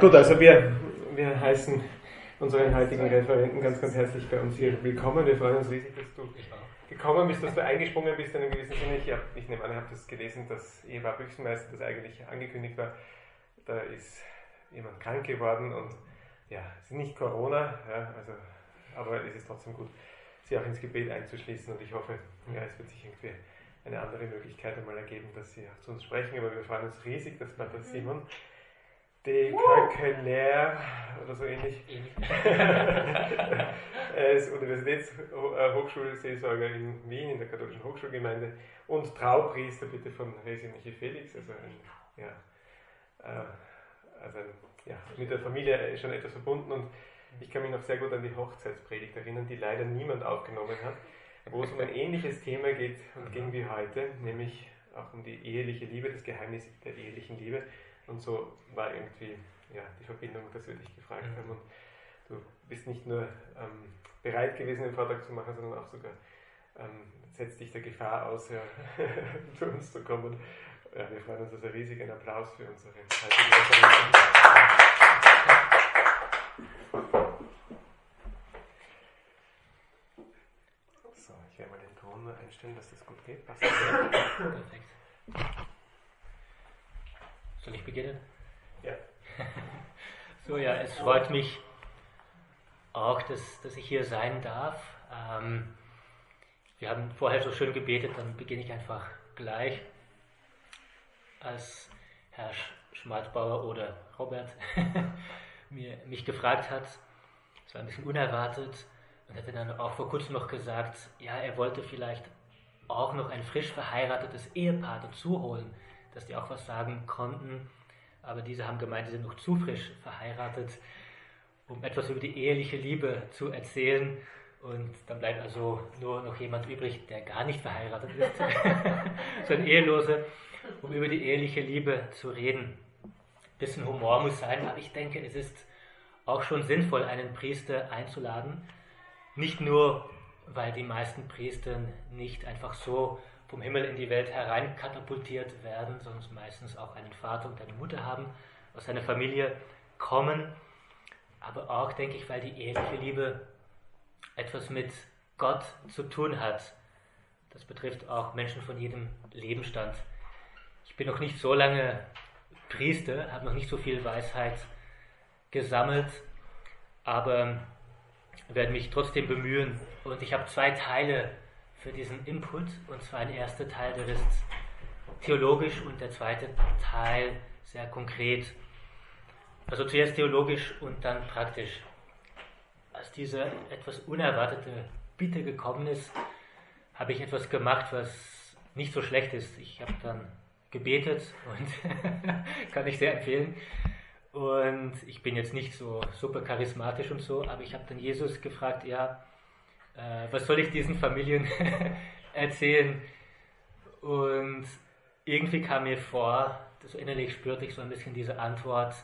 Gut, also wir, wir heißen unseren heutigen Referenten ganz, ganz herzlich bei uns hier willkommen. Wir freuen uns riesig, dass du gekommen bist, dass du eingesprungen bist in einem gewissen Sinne. Ich, hab, ich nehme an, ich habe das gelesen, dass Eva Büchsenmeister das eigentlich angekündigt war. Da ist jemand krank geworden und ja, es ist nicht Corona, ja, also, aber es ist trotzdem gut, sie auch ins Gebet einzuschließen und ich hoffe, ja, es wird sich irgendwie eine andere Möglichkeit einmal ergeben, dass sie auch zu uns sprechen. Aber wir freuen uns riesig, dass Pater mhm. Simon de Kalkelaire oder so ähnlich. er ist Universitätshochschulseelsorger in Wien in der katholischen Hochschulgemeinde. Und Traupriester bitte von Resi Felix, also, ein, ja, äh, also ein, ja, mit der Familie schon etwas verbunden. Und ich kann mich noch sehr gut an die Hochzeitspredigt erinnern, die leider niemand aufgenommen hat, wo es um ein ähnliches Thema geht und ging wie heute, nämlich auch um die eheliche Liebe, das Geheimnis der ehelichen Liebe. Und so war irgendwie ja, die Verbindung, dass wir dich gefragt mhm. haben. Und du bist nicht nur ähm, bereit gewesen, den Vortrag zu machen, sondern auch sogar ähm, setzt dich der Gefahr aus, ja, zu uns zu kommen. Ja, wir freuen uns also riesig. Ein Applaus für unsere So, ich werde mal den Ton einstellen, dass das gut geht. Passt Perfekt. Soll ich beginnen? Ja. so, ja, es freut mich auch, dass, dass ich hier sein darf. Ähm, wir haben vorher so schön gebetet, dann beginne ich einfach gleich. Als Herr Schmalzbauer oder Robert mir, mich gefragt hat, es war ein bisschen unerwartet, und hat dann auch vor kurzem noch gesagt, ja, er wollte vielleicht auch noch ein frisch verheiratetes Ehepaar dazu holen dass die auch was sagen konnten. Aber diese haben gemeint, sie sind noch zu frisch verheiratet, um etwas über die eheliche Liebe zu erzählen. Und dann bleibt also nur noch jemand übrig, der gar nicht verheiratet ist, so ein Ehelose, um über die eheliche Liebe zu reden. Ein bisschen Humor muss sein, aber ich denke, es ist auch schon sinnvoll, einen Priester einzuladen. Nicht nur, weil die meisten Priester nicht einfach so vom Himmel in die Welt hereinkatapultiert werden, sondern meistens auch einen Vater und eine Mutter haben, aus einer Familie kommen. Aber auch, denke ich, weil die eheliche Liebe etwas mit Gott zu tun hat. Das betrifft auch Menschen von jedem Lebensstand. Ich bin noch nicht so lange Priester, habe noch nicht so viel Weisheit gesammelt, aber werde mich trotzdem bemühen. Und ich habe zwei Teile für diesen Input. Und zwar ein erster Teil, der ist theologisch und der zweite Teil sehr konkret. Also zuerst theologisch und dann praktisch. Als diese etwas unerwartete Bitte gekommen ist, habe ich etwas gemacht, was nicht so schlecht ist. Ich habe dann gebetet und kann ich sehr empfehlen. Und ich bin jetzt nicht so super charismatisch und so, aber ich habe dann Jesus gefragt, ja, äh, was soll ich diesen Familien erzählen? Und irgendwie kam mir vor, so innerlich spürte ich so ein bisschen diese Antwort,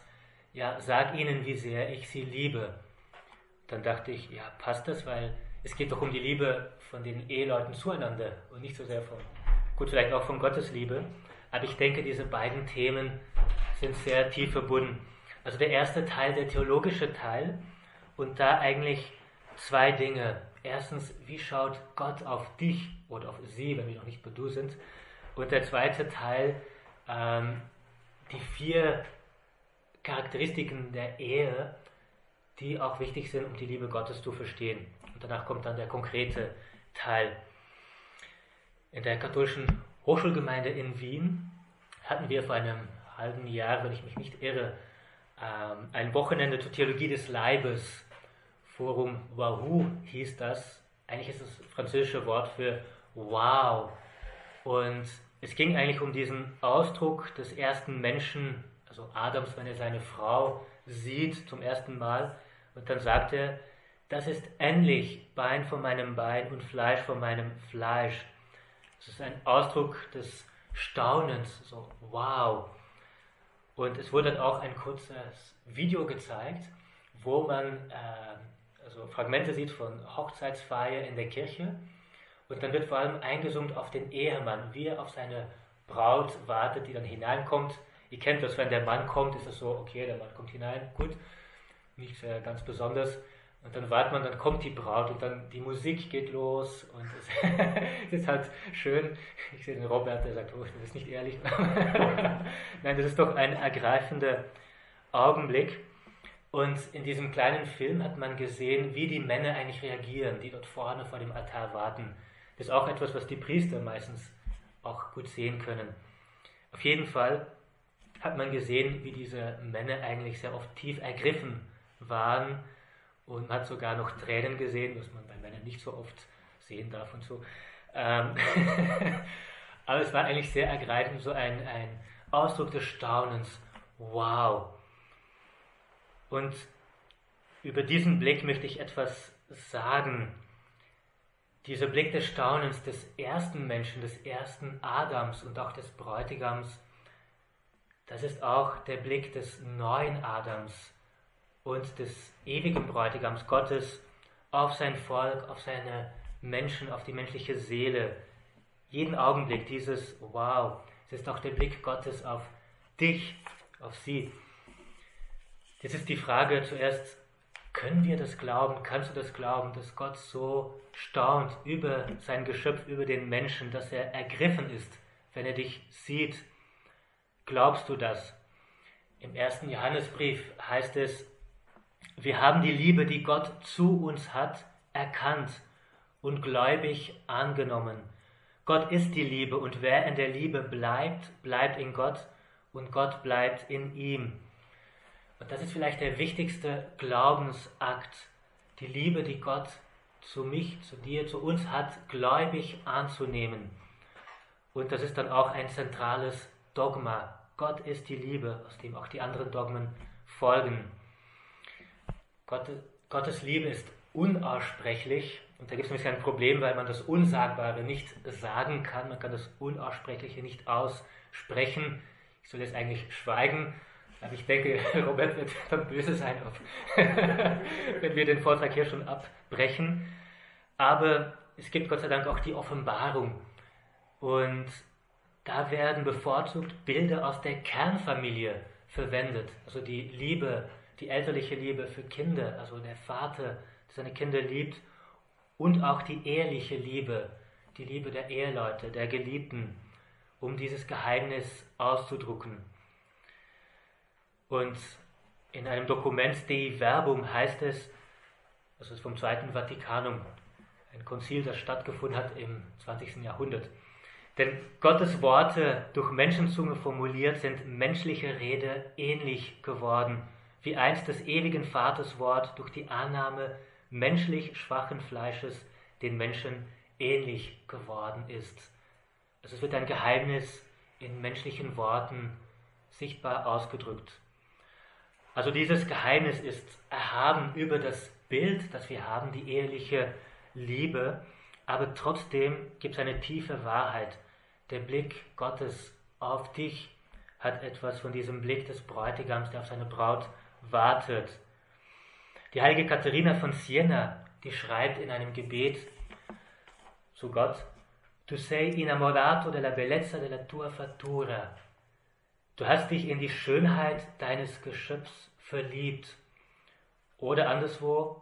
ja, sag ihnen, wie sehr ich sie liebe. Dann dachte ich, ja, passt das, weil es geht doch um die Liebe von den Eheleuten zueinander und nicht so sehr von, gut, vielleicht auch von Gottes Liebe. Aber ich denke, diese beiden Themen sind sehr tief verbunden. Also der erste Teil, der theologische Teil, und da eigentlich zwei Dinge. Erstens, wie schaut Gott auf dich oder auf sie, wenn wir noch nicht bei du sind? Und der zweite Teil, ähm, die vier Charakteristiken der Ehe, die auch wichtig sind, um die Liebe Gottes zu verstehen. Und danach kommt dann der konkrete Teil. In der katholischen Hochschulgemeinde in Wien hatten wir vor einem halben Jahr, wenn ich mich nicht irre, ähm, ein Wochenende zur Theologie des Leibes Forum Wahoo hieß das. Eigentlich ist das französische Wort für Wow. Und es ging eigentlich um diesen Ausdruck des ersten Menschen, also Adams, wenn er seine Frau sieht zum ersten Mal. Und dann sagt er, das ist endlich Bein von meinem Bein und Fleisch von meinem Fleisch. Das ist ein Ausdruck des Staunens, so wow. Und es wurde dann auch ein kurzes Video gezeigt, wo man äh, also Fragmente sieht von Hochzeitsfeier in der Kirche und dann wird vor allem eingezoomt auf den Ehemann, wie er auf seine Braut wartet, die dann hineinkommt Ihr kennt das, wenn der Mann kommt, ist es so, okay, der Mann kommt hinein, gut, nichts äh, ganz Besonderes. Und dann wartet man, dann kommt die Braut und dann die Musik geht los und es, es ist halt schön. Ich sehe den Robert, der sagt, oh, das ist nicht ehrlich. Nein, das ist doch ein ergreifender Augenblick. Und in diesem kleinen Film hat man gesehen, wie die Männer eigentlich reagieren, die dort vorne vor dem Altar warten. Das ist auch etwas, was die Priester meistens auch gut sehen können. Auf jeden Fall hat man gesehen, wie diese Männer eigentlich sehr oft tief ergriffen waren und man hat sogar noch Tränen gesehen, was man bei Männern nicht so oft sehen darf und so. Ähm Aber es war eigentlich sehr ergreifend, so ein, ein Ausdruck des Staunens. Wow. Und über diesen Blick möchte ich etwas sagen. Dieser Blick des Staunens des ersten Menschen, des ersten Adams und auch des Bräutigams, das ist auch der Blick des neuen Adams und des ewigen Bräutigams Gottes auf sein Volk, auf seine Menschen, auf die menschliche Seele. Jeden Augenblick dieses Wow, es ist auch der Blick Gottes auf dich, auf sie. Jetzt ist die Frage zuerst, können wir das glauben? Kannst du das glauben, dass Gott so staunt über sein Geschöpf, über den Menschen, dass er ergriffen ist, wenn er dich sieht? Glaubst du das? Im ersten Johannesbrief heißt es, wir haben die Liebe, die Gott zu uns hat, erkannt und gläubig angenommen. Gott ist die Liebe und wer in der Liebe bleibt, bleibt in Gott und Gott bleibt in ihm. Und das ist vielleicht der wichtigste Glaubensakt, die Liebe, die Gott zu mich, zu dir, zu uns hat, gläubig anzunehmen. Und das ist dann auch ein zentrales Dogma. Gott ist die Liebe, aus dem auch die anderen Dogmen folgen. Gott, Gottes Liebe ist unaussprechlich und da gibt es ein bisschen ein Problem, weil man das Unsagbare nicht sagen kann, man kann das Unaussprechliche nicht aussprechen. Ich soll jetzt eigentlich schweigen, aber ich denke, Robert wird dann böse sein, wenn wir den Vortrag hier schon abbrechen. Aber es gibt Gott sei Dank auch die Offenbarung und da werden bevorzugt Bilder aus der Kernfamilie verwendet, also die Liebe die elterliche Liebe für Kinder, also der Vater, der seine Kinder liebt, und auch die eheliche Liebe, die Liebe der Eheleute, der Geliebten, um dieses Geheimnis auszudrucken. Und in einem Dokument Dei Verbum heißt es, das ist vom Zweiten Vatikanum, ein Konzil, das stattgefunden hat im 20. Jahrhundert. Denn Gottes Worte durch Menschenzunge formuliert sind menschliche Rede ähnlich geworden wie einst des ewigen Vaters Wort durch die Annahme menschlich schwachen Fleisches den Menschen ähnlich geworden ist. Also es wird ein Geheimnis in menschlichen Worten sichtbar ausgedrückt. Also dieses Geheimnis ist erhaben über das Bild, das wir haben, die eheliche Liebe, aber trotzdem gibt es eine tiefe Wahrheit. Der Blick Gottes auf dich hat etwas von diesem Blick des Bräutigams, der auf seine Braut wartet. Die heilige Katharina von Siena, die schreibt in einem Gebet zu Gott, Tu sei innamorato della bellezza della tua fattura. Du hast dich in die Schönheit deines Geschöpfs verliebt. Oder anderswo,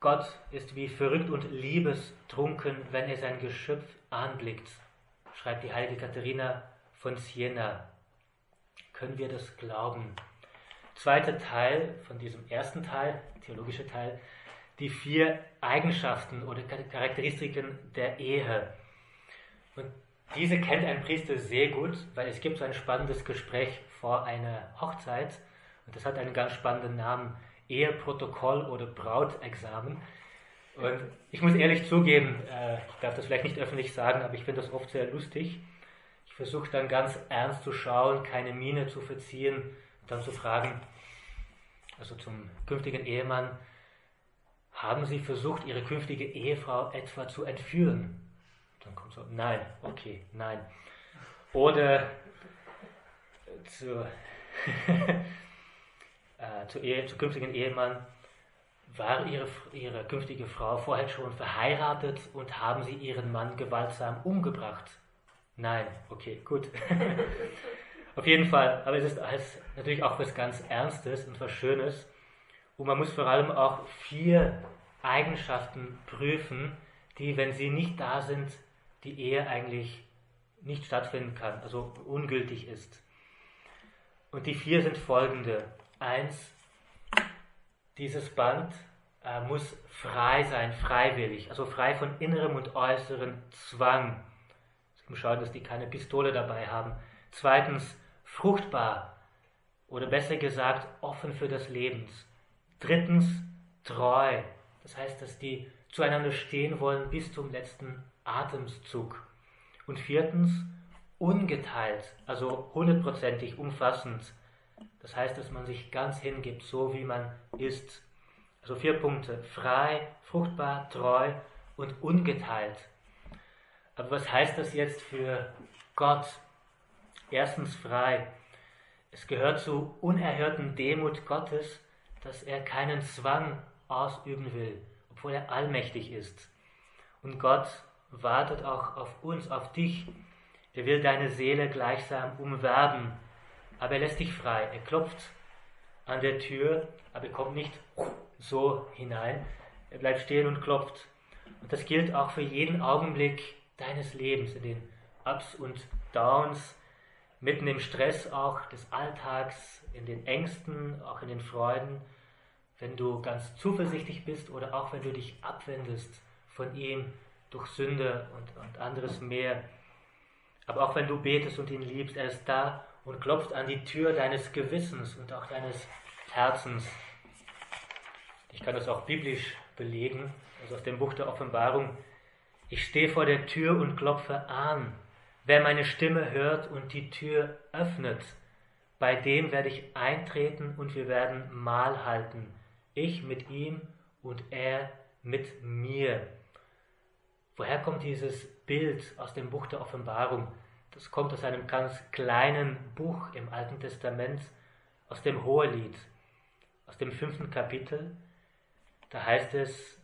Gott ist wie verrückt und liebestrunken, wenn er sein Geschöpf anblickt, schreibt die heilige Katharina von Siena. Können wir das glauben? zweite Teil von diesem ersten Teil, theologische Teil, die vier Eigenschaften oder Charakteristiken der Ehe. Und diese kennt ein Priester sehr gut, weil es gibt so ein spannendes Gespräch vor einer Hochzeit und das hat einen ganz spannenden Namen, Eheprotokoll oder Brautexamen. Und ich muss ehrlich zugeben, äh, ich darf das vielleicht nicht öffentlich sagen, aber ich finde das oft sehr lustig. Ich versuche dann ganz ernst zu schauen, keine Miene zu verziehen und dann zu fragen, also zum künftigen Ehemann, haben Sie versucht, Ihre künftige Ehefrau etwa zu entführen? Dann kommt so, nein, okay, nein. Oder zur, äh, zu, Ehe, zu künftigen Ehemann, war ihre, ihre künftige Frau vorher schon verheiratet und haben Sie Ihren Mann gewaltsam umgebracht? Nein, okay, gut. Auf jeden Fall, aber es ist als, natürlich auch was ganz Ernstes und was Schönes. Und man muss vor allem auch vier Eigenschaften prüfen, die, wenn sie nicht da sind, die Ehe eigentlich nicht stattfinden kann, also ungültig ist. Und die vier sind folgende. Eins, dieses Band äh, muss frei sein, freiwillig, also frei von innerem und äußerem Zwang. Sie schauen, dass die keine Pistole dabei haben. Zweitens, fruchtbar oder besser gesagt, offen für das Leben. Drittens, treu. Das heißt, dass die zueinander stehen wollen bis zum letzten Atemzug. Und viertens, ungeteilt, also hundertprozentig umfassend. Das heißt, dass man sich ganz hingibt, so wie man ist. Also vier Punkte. Frei, fruchtbar, treu und ungeteilt. Aber was heißt das jetzt für Gott? Erstens frei. Es gehört zu unerhörten Demut Gottes, dass er keinen Zwang ausüben will, obwohl er allmächtig ist. Und Gott wartet auch auf uns, auf dich. Er will deine Seele gleichsam umwerben, aber er lässt dich frei. Er klopft an der Tür, aber er kommt nicht so hinein. Er bleibt stehen und klopft. Und das gilt auch für jeden Augenblick deines Lebens, in den Ups und Downs, mitten im Stress auch des Alltags, in den Ängsten, auch in den Freuden, wenn du ganz zuversichtlich bist oder auch wenn du dich abwendest von ihm durch Sünde und, und anderes mehr. Aber auch wenn du betest und ihn liebst, er ist da und klopft an die Tür deines Gewissens und auch deines Herzens. Ich kann das auch biblisch belegen, also aus dem Buch der Offenbarung. Ich stehe vor der Tür und klopfe an. Wer meine Stimme hört und die Tür öffnet, bei dem werde ich eintreten und wir werden Mahl halten. Ich mit ihm und er mit mir. Woher kommt dieses Bild aus dem Buch der Offenbarung? Das kommt aus einem ganz kleinen Buch im Alten Testament, aus dem Hohelied, aus dem fünften Kapitel. Da heißt es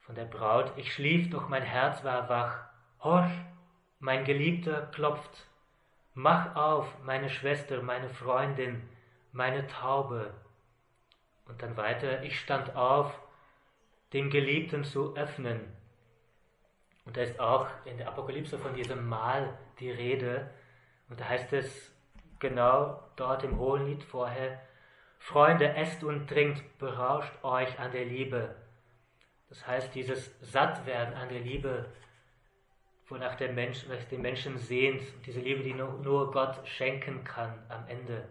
von der Braut, ich schlief, doch mein Herz war wach. Horch, mein Geliebter klopft. Mach auf, meine Schwester, meine Freundin, meine Taube. Und dann weiter, ich stand auf, dem Geliebten zu öffnen. Und da ist auch in der Apokalypse von diesem Mahl die Rede. Und da heißt es genau dort im Hohenlied vorher, Freunde, esst und trinkt, berauscht euch an der Liebe. Das heißt, dieses Sattwerden an der Liebe, wonach der Mensch, was den Menschen sehnt, diese Liebe, die nur, nur Gott schenken kann am Ende.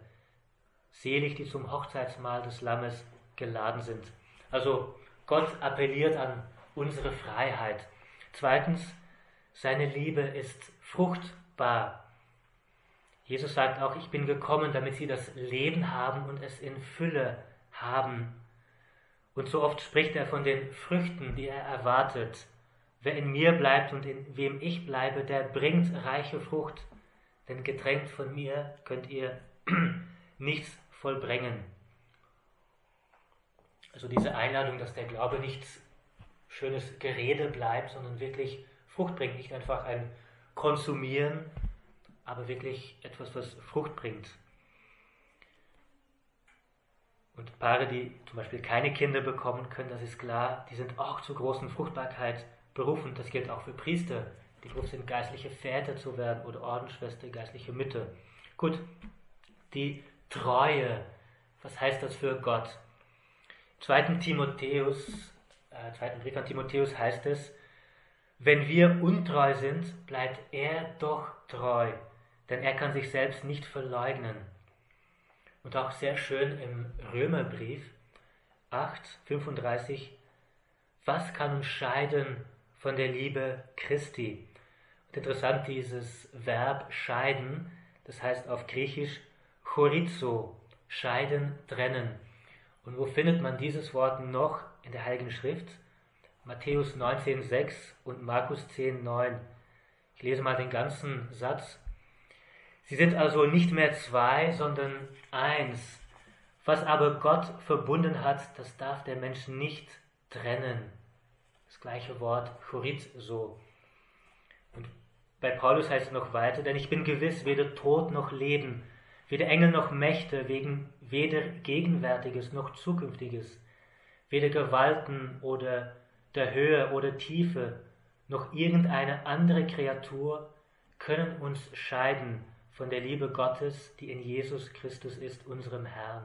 Selig, die zum Hochzeitsmahl des Lammes geladen sind. Also Gott appelliert an unsere Freiheit. Zweitens, seine Liebe ist fruchtbar. Jesus sagt auch, ich bin gekommen, damit sie das Leben haben und es in Fülle haben. Und so oft spricht er von den Früchten, die er erwartet. Wer in mir bleibt und in wem ich bleibe, der bringt reiche Frucht, denn getränkt von mir könnt ihr nichts vollbringen. Also diese Einladung, dass der Glaube nicht schönes Gerede bleibt, sondern wirklich Frucht bringt, nicht einfach ein Konsumieren, aber wirklich etwas, was Frucht bringt. Und Paare, die zum Beispiel keine Kinder bekommen können, das ist klar, die sind auch zur großen Fruchtbarkeit berufen. Das gilt auch für Priester, die berufen sind, geistliche Väter zu werden oder Ordensschwester, geistliche Mütter. Gut, die Treue, was heißt das für Gott? Im 2. Timotheus, äh, 2. Brief an Timotheus heißt es, wenn wir untreu sind, bleibt er doch treu, denn er kann sich selbst nicht verleugnen. Und auch sehr schön im Römerbrief 8, 35, was kann uns scheiden von der Liebe Christi? Und interessant dieses Verb scheiden, das heißt auf Griechisch chorizo, scheiden, trennen. Und wo findet man dieses Wort noch in der Heiligen Schrift? Matthäus 19,6 und Markus 10,9. Ich lese mal den ganzen Satz. Sie sind also nicht mehr zwei, sondern eins. Was aber Gott verbunden hat, das darf der Mensch nicht trennen. Das gleiche Wort so. Und bei Paulus heißt es noch weiter, denn ich bin gewiss, weder Tod noch Leben, weder Engel noch Mächte, wegen weder Gegenwärtiges noch Zukünftiges, weder Gewalten oder der Höhe oder Tiefe, noch irgendeine andere Kreatur können uns scheiden von der Liebe Gottes, die in Jesus Christus ist, unserem Herrn.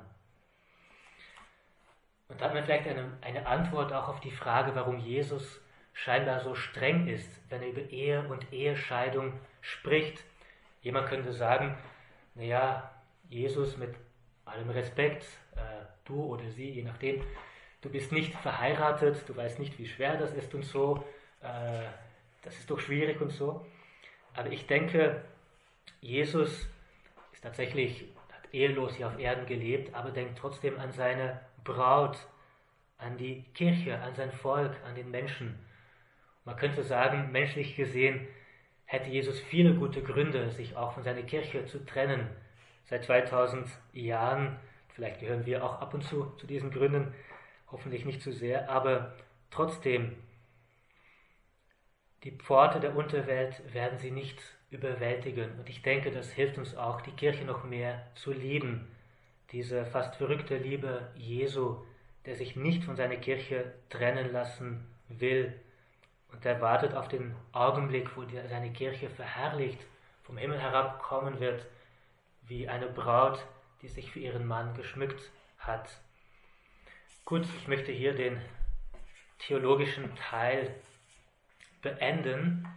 Und da hat man vielleicht eine, eine Antwort auch auf die Frage, warum Jesus scheinbar so streng ist, wenn er über Ehe und Ehescheidung spricht. Jemand könnte sagen, naja, Jesus mit allem Respekt, äh, du oder sie, je nachdem, du bist nicht verheiratet, du weißt nicht, wie schwer das ist und so, äh, das ist doch schwierig und so. Aber ich denke, Jesus ist tatsächlich, hat ehelos hier auf Erden gelebt, aber denkt trotzdem an seine Braut, an die Kirche, an sein Volk, an den Menschen. Man könnte sagen, menschlich gesehen hätte Jesus viele gute Gründe, sich auch von seiner Kirche zu trennen. Seit 2000 Jahren, vielleicht gehören wir auch ab und zu zu diesen Gründen, hoffentlich nicht zu sehr, aber trotzdem, die Pforte der Unterwelt werden sie nicht überwältigen. Und ich denke, das hilft uns auch, die Kirche noch mehr zu lieben. Diese fast verrückte Liebe Jesu, der sich nicht von seiner Kirche trennen lassen will. Und der wartet auf den Augenblick, wo seine Kirche verherrlicht vom Himmel herabkommen wird, wie eine Braut, die sich für ihren Mann geschmückt hat. Gut, ich möchte hier den theologischen Teil beenden.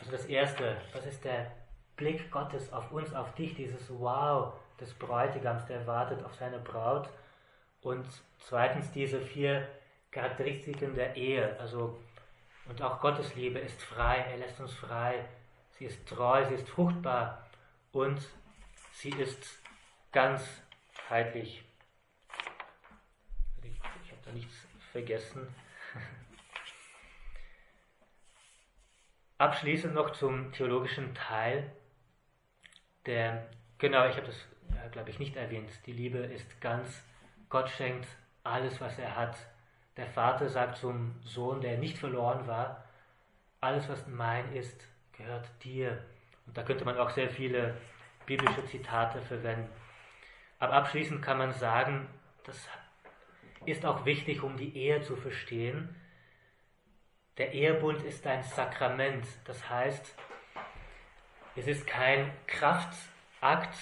Also das Erste, was ist der Blick Gottes auf uns, auf dich, dieses Wow des Bräutigams, der wartet auf seine Braut. Und zweitens diese vier Charakteristiken der Ehe. Also, und auch Gottes Liebe ist frei, er lässt uns frei. Sie ist treu, sie ist fruchtbar und sie ist ganzheitlich nichts vergessen. Abschließend noch zum theologischen Teil. Der, genau, ich habe das, glaube ich, nicht erwähnt. Die Liebe ist ganz, Gott schenkt alles, was er hat. Der Vater sagt zum Sohn, der nicht verloren war, alles, was mein ist, gehört dir. Und da könnte man auch sehr viele biblische Zitate verwenden. Aber abschließend kann man sagen, das ist auch wichtig, um die Ehe zu verstehen. Der Ehebund ist ein Sakrament, das heißt, es ist kein Kraftakt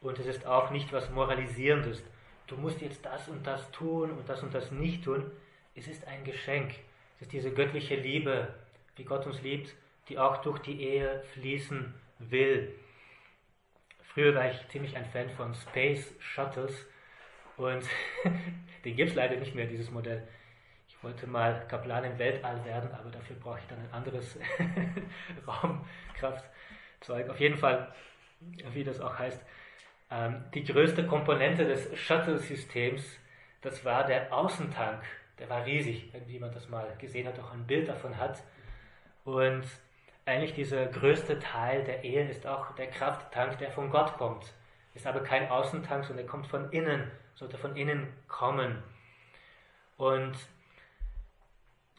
und es ist auch nicht was Moralisierendes. Du musst jetzt das und das tun und das und das nicht tun. Es ist ein Geschenk. Es ist diese göttliche Liebe, wie Gott uns liebt, die auch durch die Ehe fließen will. Früher war ich ziemlich ein Fan von Space Shuttles und den gibt es leider nicht mehr, dieses Modell. Ich wollte mal Kaplan im Weltall werden, aber dafür brauche ich dann ein anderes Raumkraftzeug. Auf jeden Fall, wie das auch heißt, ähm, die größte Komponente des Shuttle-Systems, das war der Außentank. Der war riesig, wenn jemand das mal gesehen hat, auch ein Bild davon hat. Und eigentlich dieser größte Teil der Ehe ist auch der Krafttank, der von Gott kommt. Ist aber kein Außentank, sondern der kommt von innen sollte von innen kommen. Und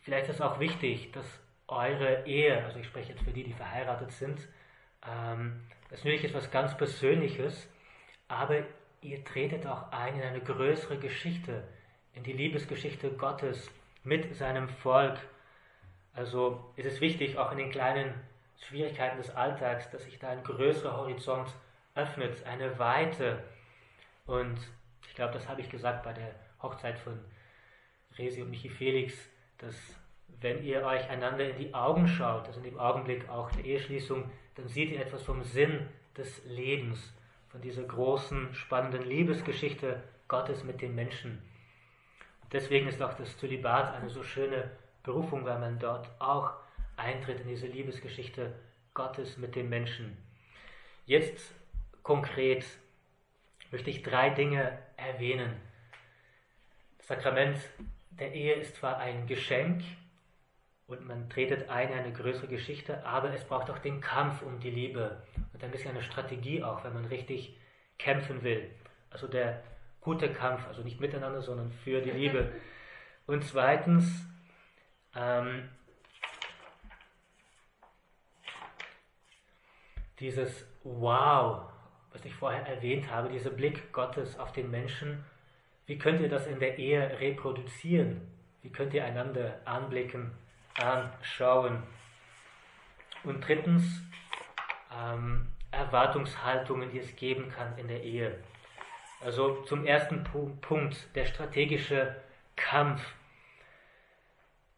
vielleicht ist es auch wichtig, dass eure Ehe, also ich spreche jetzt für die, die verheiratet sind, ähm, das ist natürlich etwas ganz Persönliches, aber ihr tretet auch ein in eine größere Geschichte, in die Liebesgeschichte Gottes mit seinem Volk. Also ist es wichtig, auch in den kleinen Schwierigkeiten des Alltags, dass sich da ein größerer Horizont öffnet, eine Weite. Und ich glaube, das habe ich gesagt bei der Hochzeit von Resi und Michi Felix, dass wenn ihr euch einander in die Augen schaut, also in dem Augenblick auch der Eheschließung, dann seht ihr etwas vom Sinn des Lebens, von dieser großen, spannenden Liebesgeschichte Gottes mit den Menschen. Und deswegen ist auch das Zölibat eine so schöne Berufung, weil man dort auch eintritt in diese Liebesgeschichte Gottes mit den Menschen. Jetzt konkret möchte ich drei Dinge erwähnen. Das Sakrament der Ehe ist zwar ein Geschenk und man tretet ein in eine größere Geschichte, aber es braucht auch den Kampf um die Liebe und ein bisschen eine Strategie auch, wenn man richtig kämpfen will. Also der gute Kampf, also nicht miteinander, sondern für die Liebe. Und zweitens, ähm, dieses Wow was ich vorher erwähnt habe, dieser Blick Gottes auf den Menschen, wie könnt ihr das in der Ehe reproduzieren? Wie könnt ihr einander anblicken, anschauen? Und drittens, ähm, Erwartungshaltungen, die es geben kann in der Ehe. Also zum ersten Punkt, der strategische Kampf.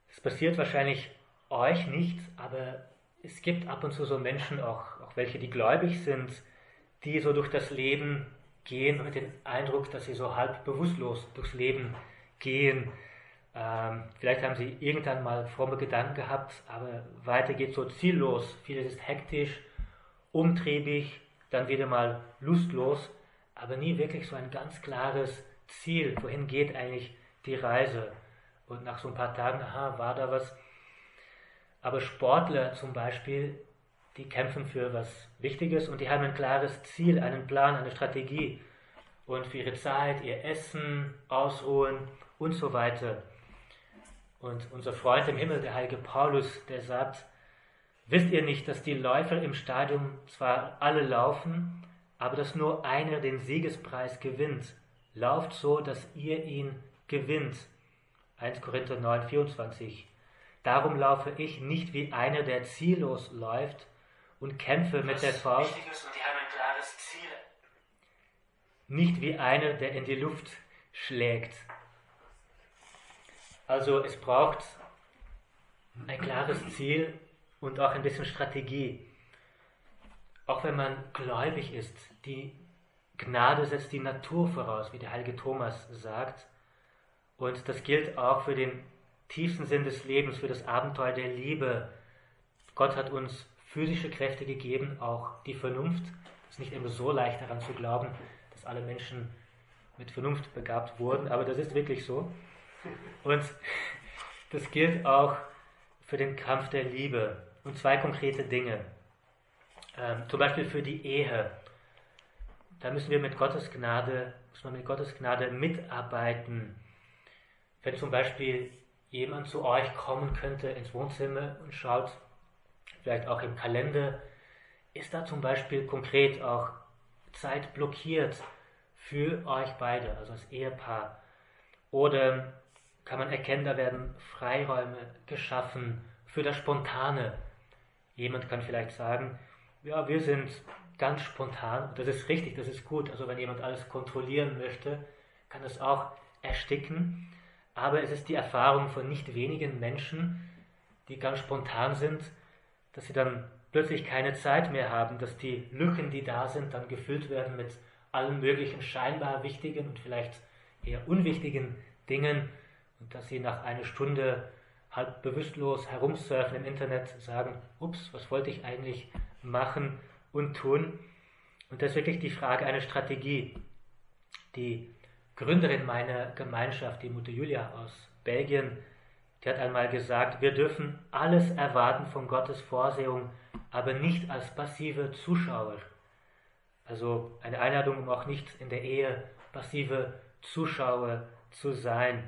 Es passiert wahrscheinlich euch nicht, aber es gibt ab und zu so Menschen, auch, auch welche, die gläubig sind, die so durch das Leben gehen mit dem Eindruck, dass sie so halb bewusstlos durchs Leben gehen. Ähm, vielleicht haben sie irgendwann mal fromme Gedanken gehabt, aber weiter geht so ziellos. Vieles ist hektisch, umtriebig, dann wieder mal lustlos, aber nie wirklich so ein ganz klares Ziel. Wohin geht eigentlich die Reise? Und nach so ein paar Tagen, aha, war da was? Aber Sportler zum Beispiel, die kämpfen für was Wichtiges und die haben ein klares Ziel, einen Plan, eine Strategie. Und für ihre Zeit, ihr Essen, Ausruhen und so weiter. Und unser Freund im Himmel, der heilige Paulus, der sagt, wisst ihr nicht, dass die Läufer im Stadion zwar alle laufen, aber dass nur einer den Siegespreis gewinnt? Lauft so, dass ihr ihn gewinnt. 1 Korinther 9, 24. Darum laufe ich nicht wie einer, der ziellos läuft und kämpfe mit der Faust. Nicht wie einer, der in die Luft schlägt. Also es braucht ein klares Ziel und auch ein bisschen Strategie. Auch wenn man gläubig ist, die Gnade setzt die Natur voraus, wie der heilige Thomas sagt. Und das gilt auch für den tiefsten Sinn des Lebens, für das Abenteuer der Liebe. Gott hat uns physische Kräfte gegeben, auch die Vernunft. Es ist nicht immer so leicht daran zu glauben, dass alle Menschen mit Vernunft begabt wurden, aber das ist wirklich so. Und das gilt auch für den Kampf der Liebe. Und zwei konkrete Dinge. Ähm, zum Beispiel für die Ehe. Da müssen wir mit Gottes Gnade, muss man mit Gottes Gnade mitarbeiten. Wenn zum Beispiel jemand zu euch kommen könnte ins Wohnzimmer und schaut, vielleicht auch im Kalender, ist da zum Beispiel konkret auch Zeit blockiert für euch beide, also als Ehepaar? Oder kann man erkennen, da werden Freiräume geschaffen für das Spontane. Jemand kann vielleicht sagen, ja, wir sind ganz spontan, das ist richtig, das ist gut. Also wenn jemand alles kontrollieren möchte, kann das auch ersticken. Aber es ist die Erfahrung von nicht wenigen Menschen, die ganz spontan sind, dass sie dann plötzlich keine Zeit mehr haben, dass die Lücken, die da sind, dann gefüllt werden mit allen möglichen scheinbar wichtigen und vielleicht eher unwichtigen Dingen und dass sie nach einer Stunde halb bewusstlos herumsurfen im Internet sagen, ups, was wollte ich eigentlich machen und tun? Und das ist wirklich die Frage einer Strategie. Die Gründerin meiner Gemeinschaft, die Mutter Julia aus Belgien, die hat einmal gesagt, wir dürfen alles erwarten von Gottes Vorsehung, aber nicht als passive Zuschauer. Also eine Einladung, um auch nicht in der Ehe passive Zuschauer zu sein.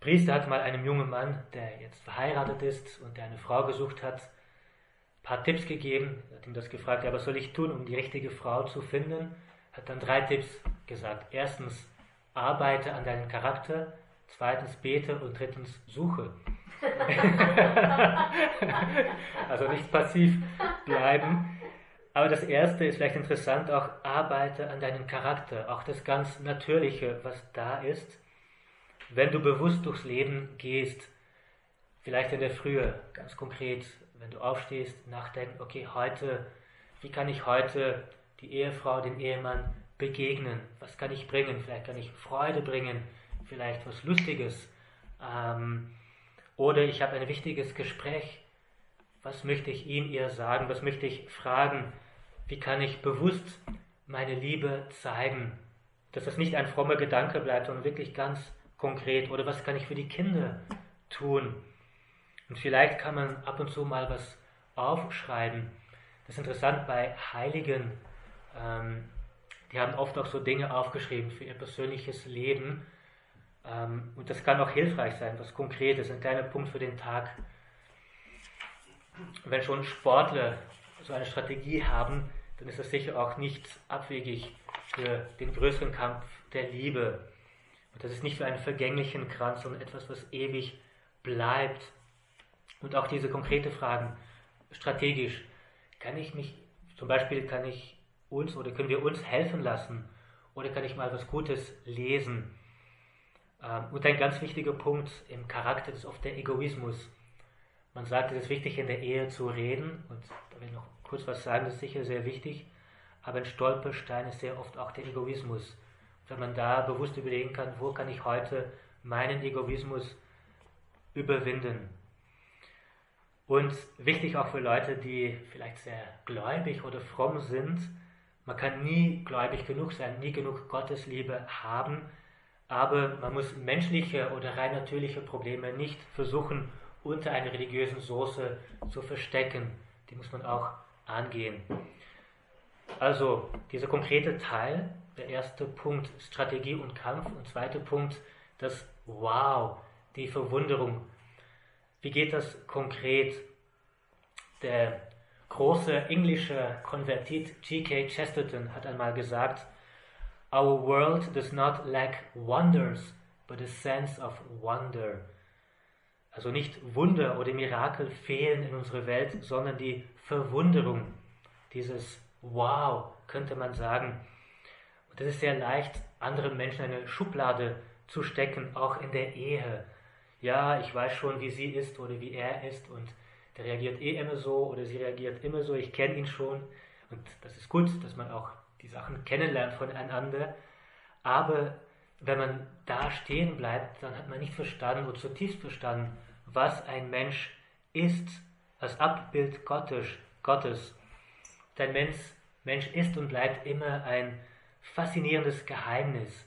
Priester hat mal einem jungen Mann, der jetzt verheiratet ist und der eine Frau gesucht hat, ein paar Tipps gegeben. Er hat ihm das gefragt, ja, was soll ich tun, um die richtige Frau zu finden? Hat dann drei Tipps gesagt. Erstens, arbeite an deinem Charakter. Zweitens, bete. Und drittens, suche. also nicht passiv bleiben. Aber das erste ist vielleicht interessant, auch arbeite an deinem Charakter, auch das ganz Natürliche, was da ist. Wenn du bewusst durchs Leben gehst, vielleicht in der Frühe, ganz konkret, wenn du aufstehst, nachdenken, okay, heute, wie kann ich heute die Ehefrau, den Ehemann begegnen? Was kann ich bringen? Vielleicht kann ich Freude bringen, vielleicht was Lustiges. Ähm, oder ich habe ein wichtiges Gespräch. Was möchte ich ihm, ihr sagen? Was möchte ich fragen? Wie kann ich bewusst meine Liebe zeigen? Dass das nicht ein frommer Gedanke bleibt, sondern wirklich ganz konkret. Oder was kann ich für die Kinder tun? Und vielleicht kann man ab und zu mal was aufschreiben. Das ist interessant bei Heiligen. Ähm, die haben oft auch so Dinge aufgeschrieben für ihr persönliches Leben. Ähm, und das kann auch hilfreich sein, was Konkretes, ein kleiner Punkt für den Tag. Wenn schon Sportler so eine Strategie haben, dann ist das sicher auch nicht abwegig für den größeren Kampf der Liebe. Und das ist nicht für einen vergänglichen Kranz, sondern etwas, was ewig bleibt. Und auch diese konkrete Fragen, strategisch, kann ich mich, zum Beispiel kann ich uns oder können wir uns helfen lassen oder kann ich mal was Gutes lesen? Ähm, und ein ganz wichtiger Punkt im Charakter ist oft der Egoismus. Man sagt, es ist wichtig, in der Ehe zu reden, und da will ich noch kurz was sagen, das ist sicher sehr wichtig, aber ein Stolperstein ist sehr oft auch der Egoismus. Wenn man da bewusst überlegen kann, wo kann ich heute meinen Egoismus überwinden. Und wichtig auch für Leute, die vielleicht sehr gläubig oder fromm sind, man kann nie gläubig genug sein, nie genug Gottesliebe haben, aber man muss menschliche oder rein natürliche Probleme nicht versuchen, unter einer religiösen Soße zu verstecken. Die muss man auch angehen. Also dieser konkrete Teil, der erste Punkt Strategie und Kampf und zweiter Punkt das Wow, die Verwunderung. Wie geht das konkret? Der große englische Konvertit G.K. Chesterton hat einmal gesagt, Our world does not lack wonders, but a sense of wonder. Also nicht Wunder oder Mirakel fehlen in unserer Welt, sondern die Verwunderung, dieses Wow, könnte man sagen. Und es ist sehr leicht, anderen Menschen eine Schublade zu stecken, auch in der Ehe. Ja, ich weiß schon, wie sie ist oder wie er ist und der reagiert eh immer so oder sie reagiert immer so, ich kenne ihn schon. Und das ist gut, dass man auch die Sachen kennenlernt voneinander. Aber wenn man da stehen bleibt, dann hat man nicht verstanden oder zutiefst verstanden, was ein Mensch ist, als Abbild Gottes. Gottes. Dein Mensch, Mensch ist und bleibt immer ein faszinierendes Geheimnis.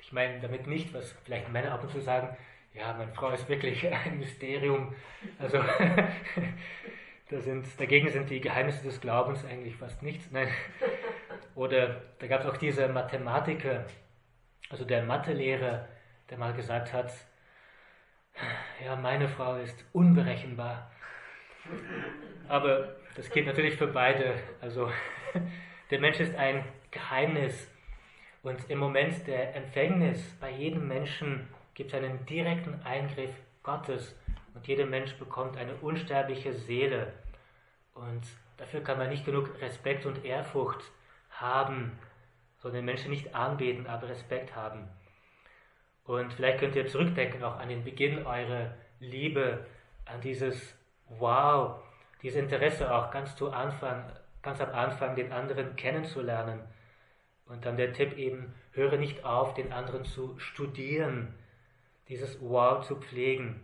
Ich meine damit nicht, was vielleicht Männer ab und zu sagen, ja, meine Frau ist wirklich ein Mysterium. Also da sind, dagegen sind die Geheimnisse des Glaubens eigentlich fast nichts. Nein. Oder da gab es auch diese Mathematiker, also der Mathelehrer, der mal gesagt hat, ja, meine Frau ist unberechenbar. Aber das geht natürlich für beide. Also der Mensch ist ein Geheimnis. Und im Moment der Empfängnis bei jedem Menschen gibt es einen direkten Eingriff Gottes. Und jeder Mensch bekommt eine unsterbliche Seele. Und dafür kann man nicht genug Respekt und Ehrfurcht haben, sondern Menschen nicht anbeten, aber Respekt haben. Und vielleicht könnt ihr zurückdenken auch an den Beginn eurer Liebe, an dieses Wow, dieses Interesse auch ganz zu Anfang, ganz am Anfang den anderen kennenzulernen. Und dann der Tipp eben, höre nicht auf, den anderen zu studieren, dieses Wow zu pflegen.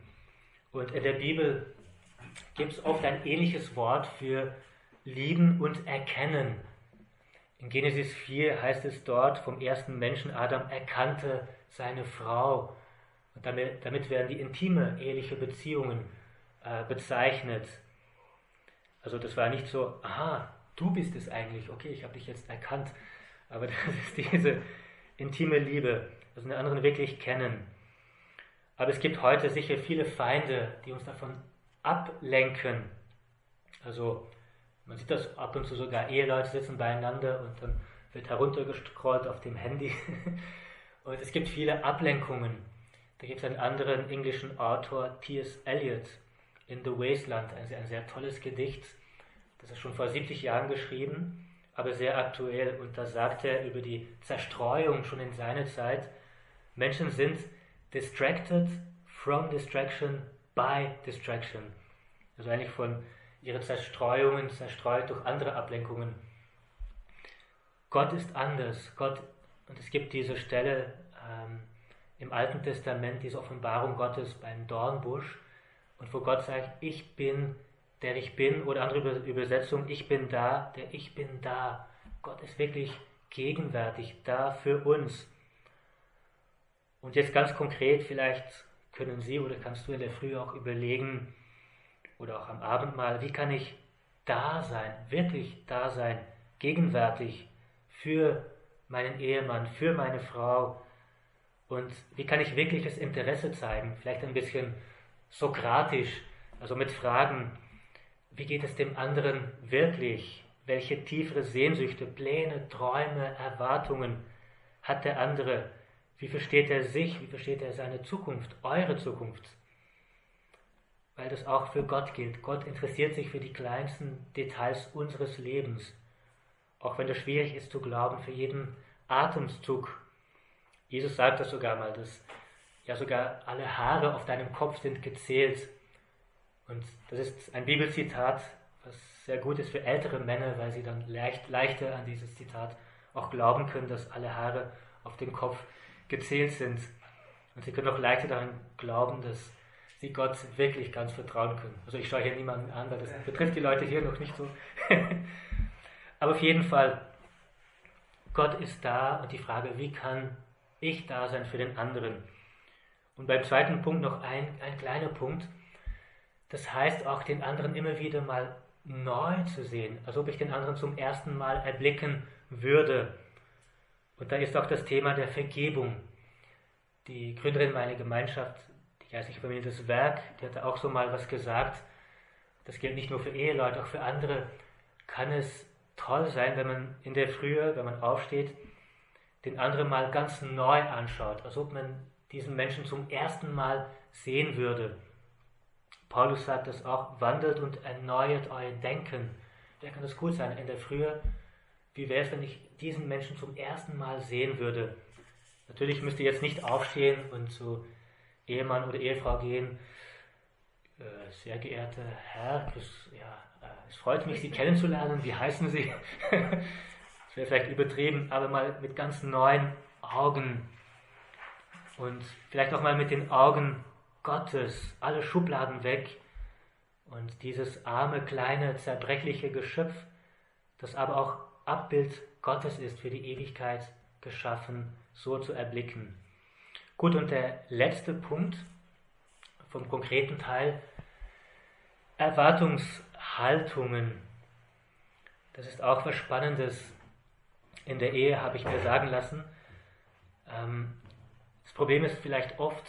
Und in der Bibel gibt es oft ein ähnliches Wort für lieben und erkennen. In Genesis 4 heißt es dort, vom ersten Menschen Adam erkannte seine Frau. Und damit, damit werden die intime eheliche Beziehungen äh, bezeichnet. Also das war nicht so, aha, du bist es eigentlich, okay, ich habe dich jetzt erkannt. Aber das ist diese intime Liebe, also den anderen wirklich kennen. Aber es gibt heute sicher viele Feinde, die uns davon ablenken. Also man sieht das ab und zu sogar, Eheleute sitzen beieinander und dann wird heruntergescrollt auf dem Handy. und es gibt viele Ablenkungen. Da gibt es einen anderen englischen Autor, T.S. Eliot, In the Wasteland, ein sehr, ein sehr tolles Gedicht. Das ist schon vor 70 Jahren geschrieben, aber sehr aktuell. Und da sagt er über die Zerstreuung schon in seiner Zeit, Menschen sind distracted from distraction by distraction. Also eigentlich von ihre Zerstreuungen zerstreut durch andere Ablenkungen. Gott ist anders. Gott, und es gibt diese Stelle ähm, im Alten Testament, diese Offenbarung Gottes beim Dornbusch, und wo Gott sagt, ich bin, der ich bin, oder andere Übersetzung, ich bin da, der ich bin da. Gott ist wirklich gegenwärtig da für uns. Und jetzt ganz konkret, vielleicht können Sie oder kannst du in der Früh auch überlegen, oder auch am Abendmahl, wie kann ich da sein, wirklich da sein, gegenwärtig für meinen Ehemann, für meine Frau und wie kann ich wirkliches Interesse zeigen, vielleicht ein bisschen sokratisch, also mit Fragen, wie geht es dem anderen wirklich, welche tiefere Sehnsüchte, Pläne, Träume, Erwartungen hat der andere? Wie versteht er sich? Wie versteht er seine Zukunft, eure Zukunft? Weil das auch für Gott gilt. Gott interessiert sich für die kleinsten Details unseres Lebens. Auch wenn es schwierig ist zu glauben, für jeden Atemzug. Jesus sagt das sogar mal, dass ja sogar alle Haare auf deinem Kopf sind gezählt. Und das ist ein Bibelzitat, was sehr gut ist für ältere Männer, weil sie dann leicht, leichter an dieses Zitat auch glauben können, dass alle Haare auf dem Kopf gezählt sind. Und sie können auch leichter daran glauben, dass sie Gott wirklich ganz vertrauen können. Also ich schaue hier niemanden an, das betrifft die Leute hier noch nicht so. Aber auf jeden Fall, Gott ist da und die Frage, wie kann ich da sein für den anderen? Und beim zweiten Punkt noch ein, ein kleiner Punkt. Das heißt auch, den anderen immer wieder mal neu zu sehen, als ob ich den anderen zum ersten Mal erblicken würde. Und da ist auch das Thema der Vergebung. Die Gründerin meiner Gemeinschaft, die geistliche Familie Das Werk, die hatte auch so mal was gesagt. Das gilt nicht nur für Eheleute, auch für andere kann es toll sein, wenn man in der Frühe, wenn man aufsteht, den anderen mal ganz neu anschaut, als ob man diesen Menschen zum ersten Mal sehen würde. Paulus sagt das auch, wandelt und erneuert euer Denken. Wer kann das gut sein? In der Frühe, wie wäre es, wenn ich diesen Menschen zum ersten Mal sehen würde? Natürlich müsst ihr jetzt nicht aufstehen und zu Ehemann oder Ehefrau gehen. Äh, sehr geehrter Herr, es, ja, äh, es freut mich, Sie kennenzulernen. Wie heißen Sie? das wäre vielleicht übertrieben, aber mal mit ganz neuen Augen und vielleicht auch mal mit den Augen Gottes, alle Schubladen weg und dieses arme, kleine, zerbrechliche Geschöpf, das aber auch Abbild Gottes ist, für die Ewigkeit geschaffen, so zu erblicken. Gut, und der letzte Punkt vom konkreten Teil, Erwartungshaltungen. Das ist auch was Spannendes. In der Ehe habe ich mir sagen lassen, ähm, das Problem ist vielleicht oft,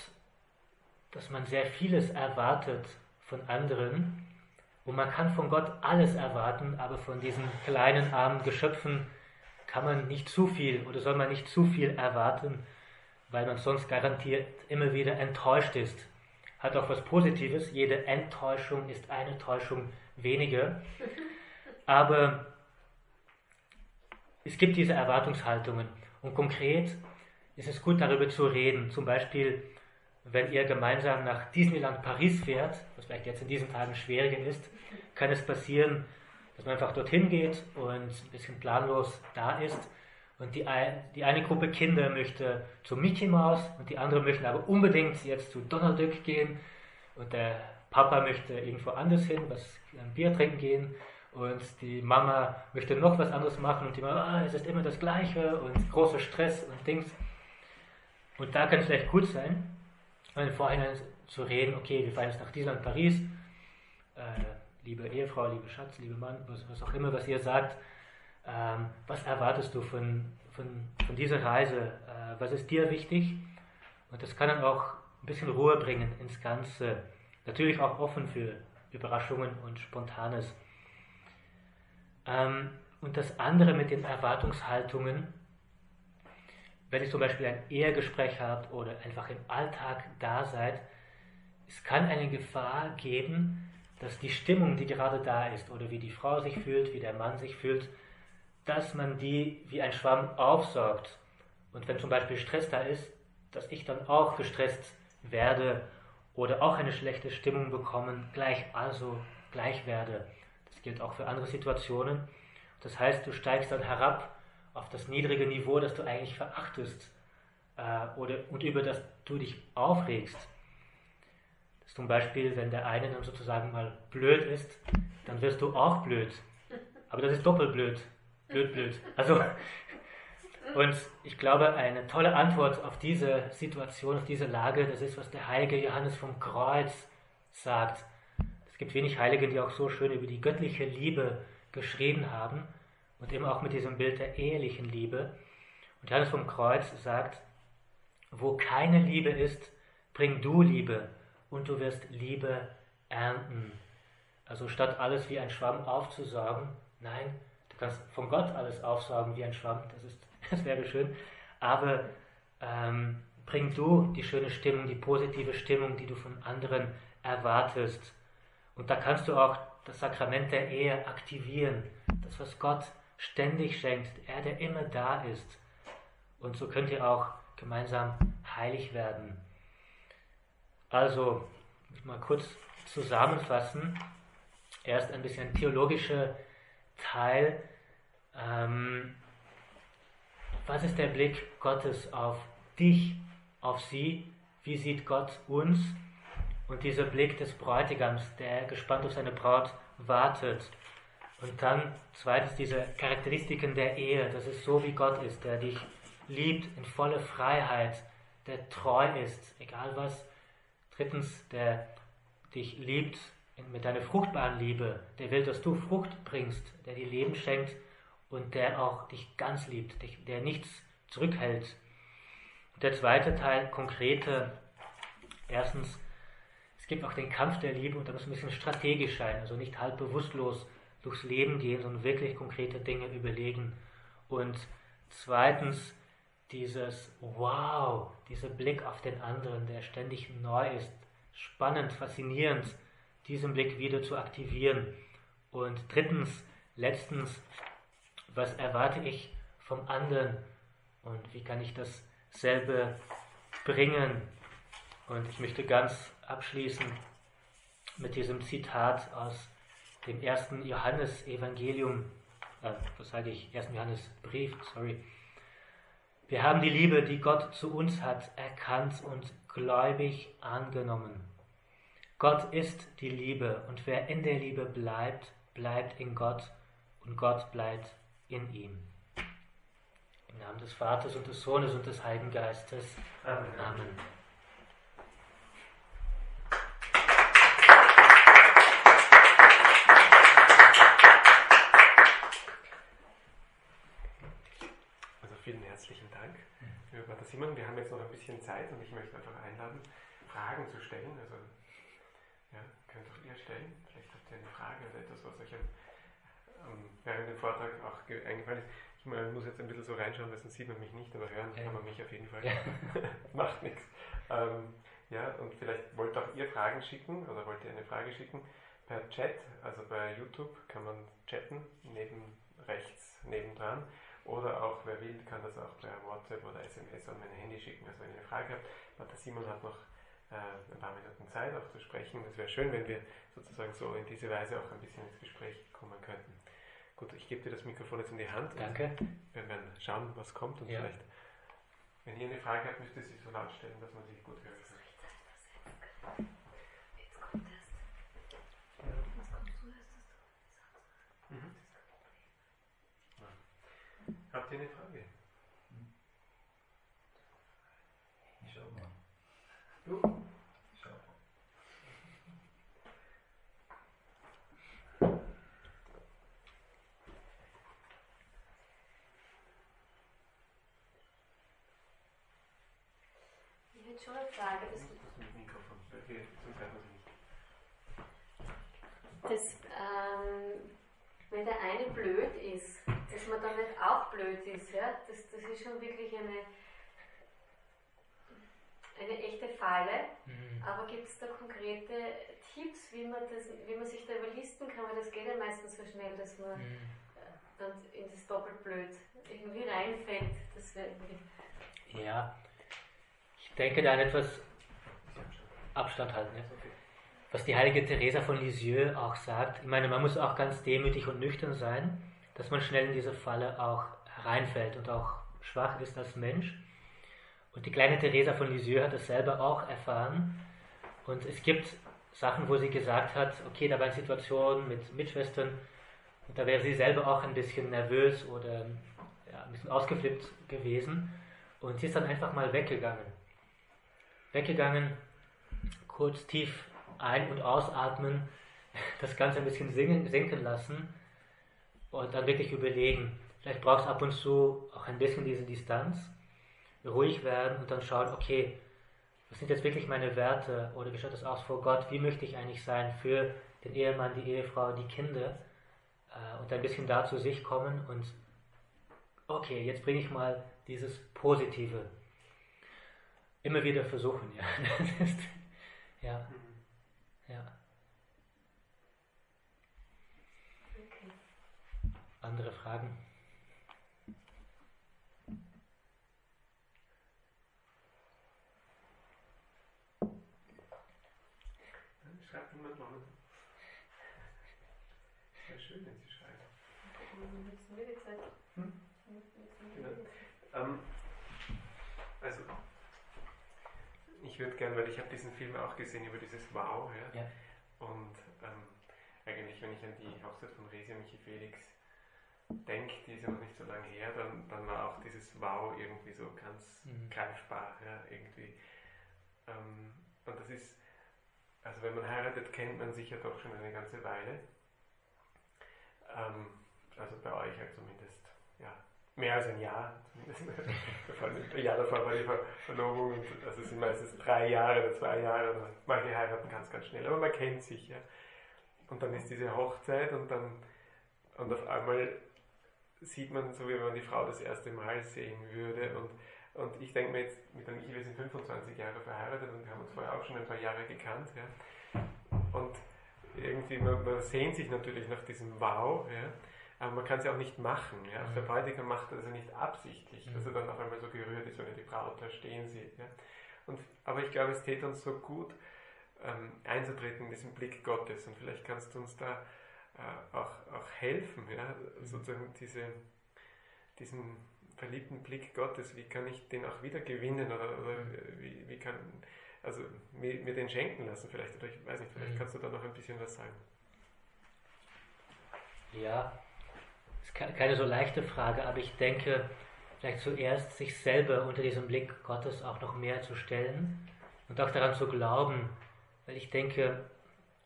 dass man sehr vieles erwartet von anderen und man kann von Gott alles erwarten, aber von diesen kleinen armen Geschöpfen kann man nicht zu viel oder soll man nicht zu viel erwarten, weil man sonst garantiert immer wieder enttäuscht ist. Hat auch was Positives, jede Enttäuschung ist eine Täuschung weniger. Aber es gibt diese Erwartungshaltungen und konkret ist es gut, darüber zu reden. Zum Beispiel, wenn ihr gemeinsam nach Disneyland Paris fährt, was vielleicht jetzt in diesen Tagen schwieriger ist, kann es passieren, dass man einfach dorthin geht und ein bisschen planlos da ist. Und die, die eine Gruppe Kinder möchte zu Mickey Mouse und die andere möchten aber unbedingt jetzt zu Donald Duck gehen. Und der Papa möchte irgendwo anders hin, was ein Bier trinken gehen. Und die Mama möchte noch was anderes machen und die Mama, ah, es ist immer das Gleiche und großer Stress und Dings. Und da kann es vielleicht gut sein, im Vorhinein zu reden, okay, wir fahren jetzt nach Disneyland Paris, äh, liebe Ehefrau, liebe Schatz, liebe Mann, was, was auch immer, was ihr sagt, ähm, was erwartest du von, von, von dieser Reise, äh, was ist dir wichtig? Und das kann dann auch ein bisschen Ruhe bringen ins Ganze. Natürlich auch offen für Überraschungen und Spontanes. Ähm, und das andere mit den Erwartungshaltungen, wenn ihr zum Beispiel ein Ehegespräch habt oder einfach im Alltag da seid, es kann eine Gefahr geben, dass die Stimmung, die gerade da ist, oder wie die Frau sich fühlt, wie der Mann sich fühlt, dass man die wie ein Schwamm aufsaugt. Und wenn zum Beispiel Stress da ist, dass ich dann auch gestresst werde oder auch eine schlechte Stimmung bekommen, gleich also gleich werde. Das gilt auch für andere Situationen. Das heißt, du steigst dann herab auf das niedrige Niveau, das du eigentlich verachtest äh, oder, und über das du dich aufregst. Das zum Beispiel, wenn der eine dann sozusagen mal blöd ist, dann wirst du auch blöd. Aber das ist doppelt blöd. Blöd, blöd. Also, und ich glaube, eine tolle Antwort auf diese Situation, auf diese Lage, das ist, was der heilige Johannes vom Kreuz sagt. Es gibt wenig Heilige, die auch so schön über die göttliche Liebe geschrieben haben und eben auch mit diesem Bild der ehelichen Liebe. Und Johannes vom Kreuz sagt, wo keine Liebe ist, bring du Liebe und du wirst Liebe ernten. Also statt alles wie ein Schwamm aufzusaugen, nein, kannst von Gott alles aufsaugen wie ein Schwamm, das, ist, das wäre schön, aber ähm, bring du die schöne Stimmung, die positive Stimmung, die du von anderen erwartest. Und da kannst du auch das Sakrament der Ehe aktivieren, das, was Gott ständig schenkt, er, der immer da ist. Und so könnt ihr auch gemeinsam heilig werden. Also, mal kurz zusammenfassen. Erst ein bisschen theologischer Teil. Ähm, was ist der Blick Gottes auf dich, auf sie? Wie sieht Gott uns? Und dieser Blick des Bräutigams, der gespannt auf seine Braut wartet. Und dann zweitens diese Charakteristiken der Ehe, das ist so wie Gott ist, der dich liebt in voller Freiheit, der treu ist, egal was. Drittens, der dich liebt mit deiner fruchtbaren Liebe, der will, dass du Frucht bringst, der dir Leben schenkt und der auch dich ganz liebt, der nichts zurückhält. Der zweite Teil, konkrete, erstens, es gibt auch den Kampf der Liebe und da muss ein bisschen strategisch sein, also nicht halb bewusstlos durchs Leben gehen, sondern wirklich konkrete Dinge überlegen. Und zweitens, dieses Wow, dieser Blick auf den anderen, der ständig neu ist, spannend, faszinierend, diesen Blick wieder zu aktivieren. Und drittens, letztens, was erwarte ich vom anderen und wie kann ich dasselbe bringen? Und ich möchte ganz abschließen mit diesem Zitat aus dem ersten Johannes-Evangelium, äh, was sage ich, ersten Johannes-Brief, sorry. Wir haben die Liebe, die Gott zu uns hat, erkannt und gläubig angenommen. Gott ist die Liebe und wer in der Liebe bleibt, bleibt in Gott und Gott bleibt in ihm. Im Namen des Vaters und des Sohnes und des Heiligen Geistes. Amen. Amen. vielen herzlichen Dank, lieber Pater Simon. Wir haben jetzt noch ein bisschen Zeit und ich möchte einfach einladen, Fragen zu stellen. Also, ja, könnt auch ihr stellen. Vielleicht habt ihr eine Frage oder etwas, was euch ähm, während dem Vortrag auch eingefallen ist. Ich meine, muss jetzt ein bisschen so reinschauen, weil sonst sieht man mich nicht, aber hören kann man mich auf jeden Fall. Ja. Macht nichts. Ähm, ja, und vielleicht wollt auch ihr Fragen schicken oder wollt ihr eine Frage schicken per Chat, also bei YouTube kann man chatten, neben rechts nebendran. Oder auch, wer will, kann das auch per WhatsApp oder SMS an mein Handy schicken. Also wenn ihr eine Frage habt, Pater Simon hat noch äh, ein paar Minuten Zeit auch zu sprechen. Es wäre schön, wenn wir sozusagen so in diese Weise auch ein bisschen ins Gespräch kommen könnten. Gut, ich gebe dir das Mikrofon jetzt in die Hand. Danke. Wir werden schauen, was kommt und ja. vielleicht, wenn ihr eine Frage habt, müsst ihr sie so laut stellen, dass man sie gut hört. Jetzt kommt. Was du erst? Mhm. Habt ihr eine Frage? Ich schau mal. Du? Schau mal. Hätte schon eine Frage. Das, das ähm, wenn der eine blöd ist, dass man dann nicht auch blöd ist. Ja? Das, das ist schon wirklich eine, eine echte Falle. Mhm. Aber gibt es da konkrete Tipps, wie man, das, wie man sich da überlisten kann? Weil das geht ja meistens so schnell, dass man mhm. Äh, dann in das Doppelblöd irgendwie reinfällt. Das ja, ich denke da an etwas Abstand halten. Ja was die heilige Teresa von Lisieux auch sagt. Ich meine, man muss auch ganz demütig und nüchtern sein, dass man schnell in diese Falle auch hereinfällt und auch schwach ist als Mensch. Und die kleine Teresa von Lisieux hat das selber auch erfahren. Und es gibt Sachen, wo sie gesagt hat, okay, da waren Situationen mit Mitschwestern und da wäre sie selber auch ein bisschen nervös oder ja, ein bisschen ausgeflippt gewesen. Und sie ist dann einfach mal weggegangen. Weggegangen, kurz tief ein- und ausatmen, das Ganze ein bisschen sinken lassen und dann wirklich überlegen. Vielleicht brauchst du ab und zu auch ein bisschen diese Distanz, ruhig werden und dann schauen, okay, was sind jetzt wirklich meine Werte oder wie schaut das aus vor Gott? Wie möchte ich eigentlich sein für den Ehemann, die Ehefrau, die Kinder? äh, und ein bisschen da zu sich kommen und okay, jetzt bringe ich mal dieses Positive. Immer wieder versuchen, ja. Das ist, ja. ja. Andere Fragen? Schreibt niemand noch. Wäre schön, wenn Sie schreiben. Hm? Genau. Ähm, also, ich würde gerne, weil ich habe diesen Film auch gesehen über dieses Wow. Ja? Ja. Und ähm, eigentlich, wenn ich an die Hochzeit von Resi und Michi Felix denke, die ist ja noch nicht so lange her, dann, dann war auch dieses Wow irgendwie so ganz Mhm. greifbar. Ja? Irgendwie. Ähm, und das ist, also wenn man heiratet, kennt man sich ja doch schon eine ganze Weile. Ähm, also bei euch halt zumindest, ja, mehr als ein Jahr. Jahr davor war die Ver Verlobung, und, also sind meistens drei Jahre oder zwei Jahre, oder manche heiraten ganz, ganz schnell, aber man kennt sich, ja. Und dann ist diese Hochzeit und dann, und auf einmal sieht man so, wie wenn man die Frau das erste Mal sehen würde und und ich denke mir jetzt, mit der Michi, wir sind 25 Jahre verheiratet und wir haben uns vorher auch schon ein paar Jahre gekannt. Ja. Und irgendwie, man, man sehnt sich natürlich nach diesem Wow, ja. Aber man kann es ja auch nicht machen. Ja. Auch der Bräutigam macht das ja nicht absichtlich, dass er dann auf einmal so gerührt ist, wenn er die Braut da stehen sieht. Ja. Und, aber ich glaube, es täte uns so gut, ähm, einzutreten in diesen Blick Gottes. Und vielleicht kannst du uns da äh, auch, auch helfen, ja. sozusagen diese, diesen verliebten Blick Gottes, wie kann ich den auch wieder gewinnen oder, oder wie, wie kann, also mir, mir den schenken lassen vielleicht, oder ich weiß nicht, vielleicht Mhm. kannst du da noch ein bisschen was sagen. Ja, ist ke- keine so leichte Frage, aber ich denke, vielleicht zuerst sich selber unter diesem Blick Gottes auch noch mehr zu stellen und auch daran zu glauben, weil ich denke,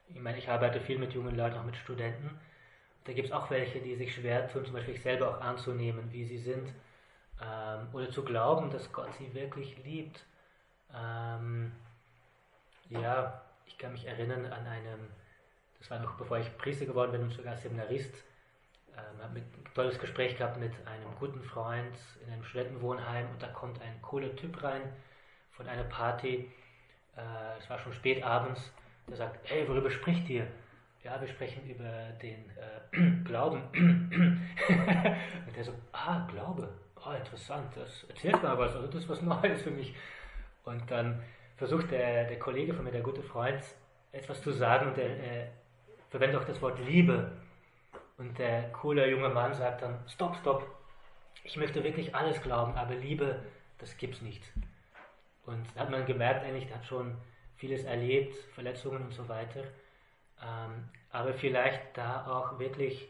ich meine, ich arbeite viel mit jungen Leuten, auch mit Studenten. Da gibt es auch welche, die sich schwer tun, zum Beispiel sich selber auch anzunehmen, wie sie sind, ähm, oder zu glauben, dass Gott sie wirklich liebt. Ähm, ja, ich kann mich erinnern an einem, das war noch bevor ich Priester geworden bin und sogar Seminarist, ähm, habe ein tolles Gespräch gehabt mit einem guten Freund in einem Studentenwohnheim und da kommt ein cooler Typ rein von einer Party, äh, es war schon spät abends, der sagt, hey, worüber spricht ihr? Ja, wir sprechen über den äh, Glauben. und der so, ah, Glaube, oh, interessant, das erzählt mal was, also das ist was Neues für mich. Und dann versucht der, der Kollege von mir, der gute Freund, etwas zu sagen und er äh, verwendet auch das Wort Liebe. Und der coole junge Mann sagt dann, stopp, stopp, ich möchte wirklich alles glauben, aber Liebe, das gibt's nicht. Und da hat man gemerkt, eigentlich, der hat schon vieles erlebt, Verletzungen und so weiter. Ähm, aber vielleicht da auch wirklich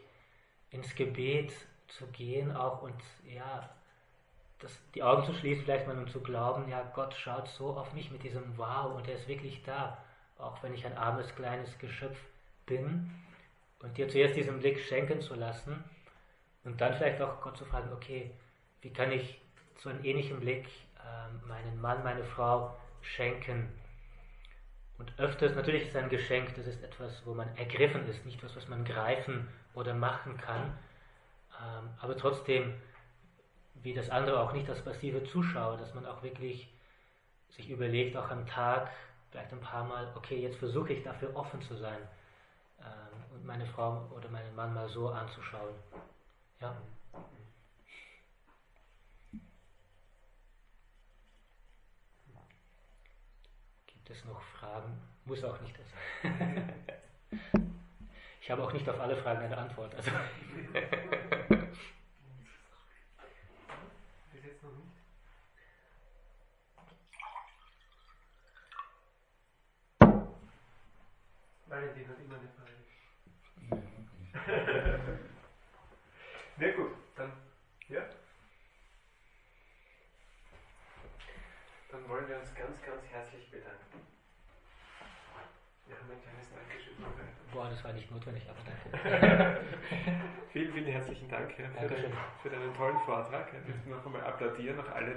ins Gebet zu gehen auch und ja, das, die Augen zu schließen vielleicht mal und zu glauben, ja, Gott schaut so auf mich mit diesem Wow und er ist wirklich da, auch wenn ich ein armes, kleines Geschöpf bin und dir zuerst diesen Blick schenken zu lassen und dann vielleicht auch Gott zu fragen, okay, wie kann ich so einen ähnlichen Blick ähm, meinen Mann, meine Frau schenken? Und öfters, natürlich ist ein Geschenk, das ist etwas, wo man ergriffen ist, nicht etwas, was man greifen oder machen kann. Ähm, aber trotzdem, wie das andere auch nicht als passive Zuschauer, dass man auch wirklich sich überlegt, auch am Tag, vielleicht ein paar Mal, okay, jetzt versuche ich dafür offen zu sein und meine Frau oder meinen Mann mal so anzuschauen. Ja. Gibt es noch Fragen? Muss auch nicht. Also. Ich habe auch nicht auf alle Fragen eine Antwort. Also. Nicht. Valentin hat immer eine. Na gut, dann, ja. Dann wollen wir uns ganz, ganz herzlich bedanken. Wir haben ein kleines Dankeschön vorbereitet. Boah, das war nicht notwendig, aber danke. Vielen, vielen herzlichen Dank ja, für, deinen, für deinen tollen Vortrag. Wir dürfen noch einmal applaudieren, noch alle.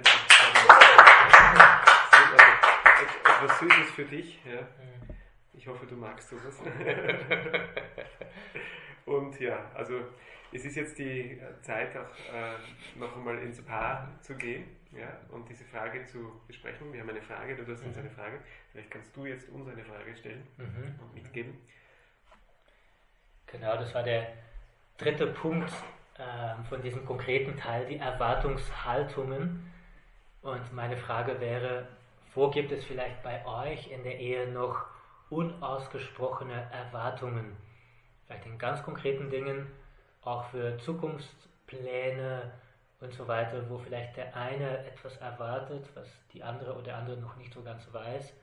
Etwas Süßes für dich. Ja. Mhm. Ich hoffe, du magst sowas. Und ja, also es ist jetzt die Zeit, auch äh, noch einmal ins Paar zu gehen ja, und diese Frage zu besprechen. Wir haben eine Frage, du hast uns Mhm. eine Frage. Vielleicht kannst du jetzt uns eine Frage stellen Mhm. und mitgeben. Genau, das war der dritte Punkt ähm, von diesem konkreten Teil, die Erwartungshaltungen. Und meine Frage wäre, wo gibt es vielleicht bei euch in der Ehe noch unausgesprochene Erwartungen? Vielleicht in ganz konkreten Dingen, auch für Zukunftspläne und so weiter, wo vielleicht der eine etwas erwartet, was die andere oder der andere noch nicht so ganz weiß,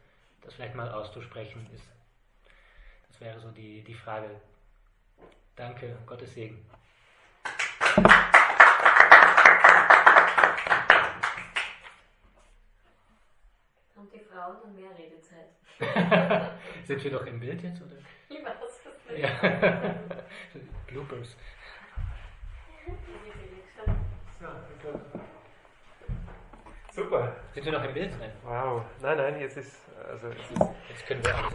das vielleicht mal auszusprechen ist. Das wäre so die, die Frage. Danke, Gottes Segen. Haben die Frauen dann mehr Redezeit? Sind wir doch im Bild jetzt, oder? Ich weiß. Ja. Bloopers. Super. Sind wir noch im Bild? Nein. Wow. Nein, nein, jetzt ist, also es ist Jetzt können wir alles